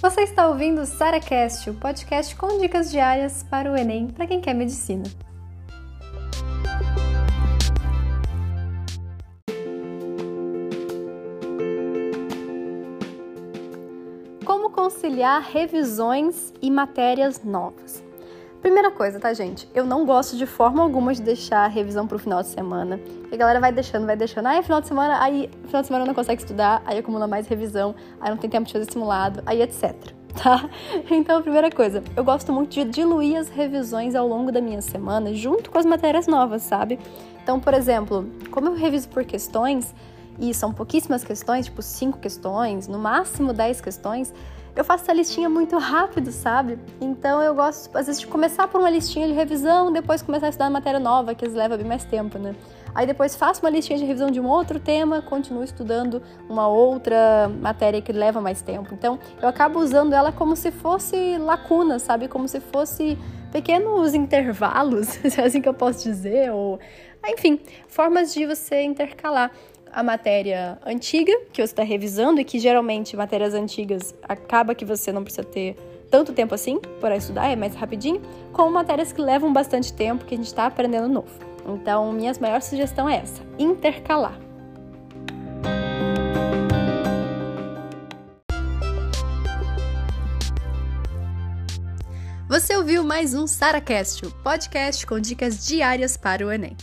Você está ouvindo o SaraCast, o podcast com dicas diárias para o Enem para quem quer medicina. Como conciliar revisões e matérias novas? Primeira coisa, tá, gente? Eu não gosto de forma alguma de deixar a revisão pro final de semana. Porque a galera vai deixando, vai deixando. Aí, final de semana, aí, final de semana não consegue estudar, aí acumula mais revisão, aí não tem tempo de fazer simulado, aí etc. Tá? Então, primeira coisa, eu gosto muito de diluir as revisões ao longo da minha semana junto com as matérias novas, sabe? Então, por exemplo, como eu reviso por questões, e são pouquíssimas questões, tipo cinco questões, no máximo 10 questões, eu faço essa listinha muito rápido, sabe? Então eu gosto, às vezes, de começar por uma listinha de revisão, depois começar a estudar matéria nova, que leva bem mais tempo, né? Aí depois faço uma listinha de revisão de um outro tema, continuo estudando uma outra matéria que leva mais tempo. Então eu acabo usando ela como se fosse lacuna, sabe? Como se fosse pequenos intervalos, se é assim que eu posso dizer, ou enfim, formas de você intercalar a matéria antiga que você está revisando e que geralmente matérias antigas acaba que você não precisa ter tanto tempo assim para estudar, é mais rapidinho, com matérias que levam bastante tempo que a gente está aprendendo novo. Então, minha maior sugestão é essa: intercalar. Você ouviu mais um SaraCast, o podcast com dicas diárias para o Enem.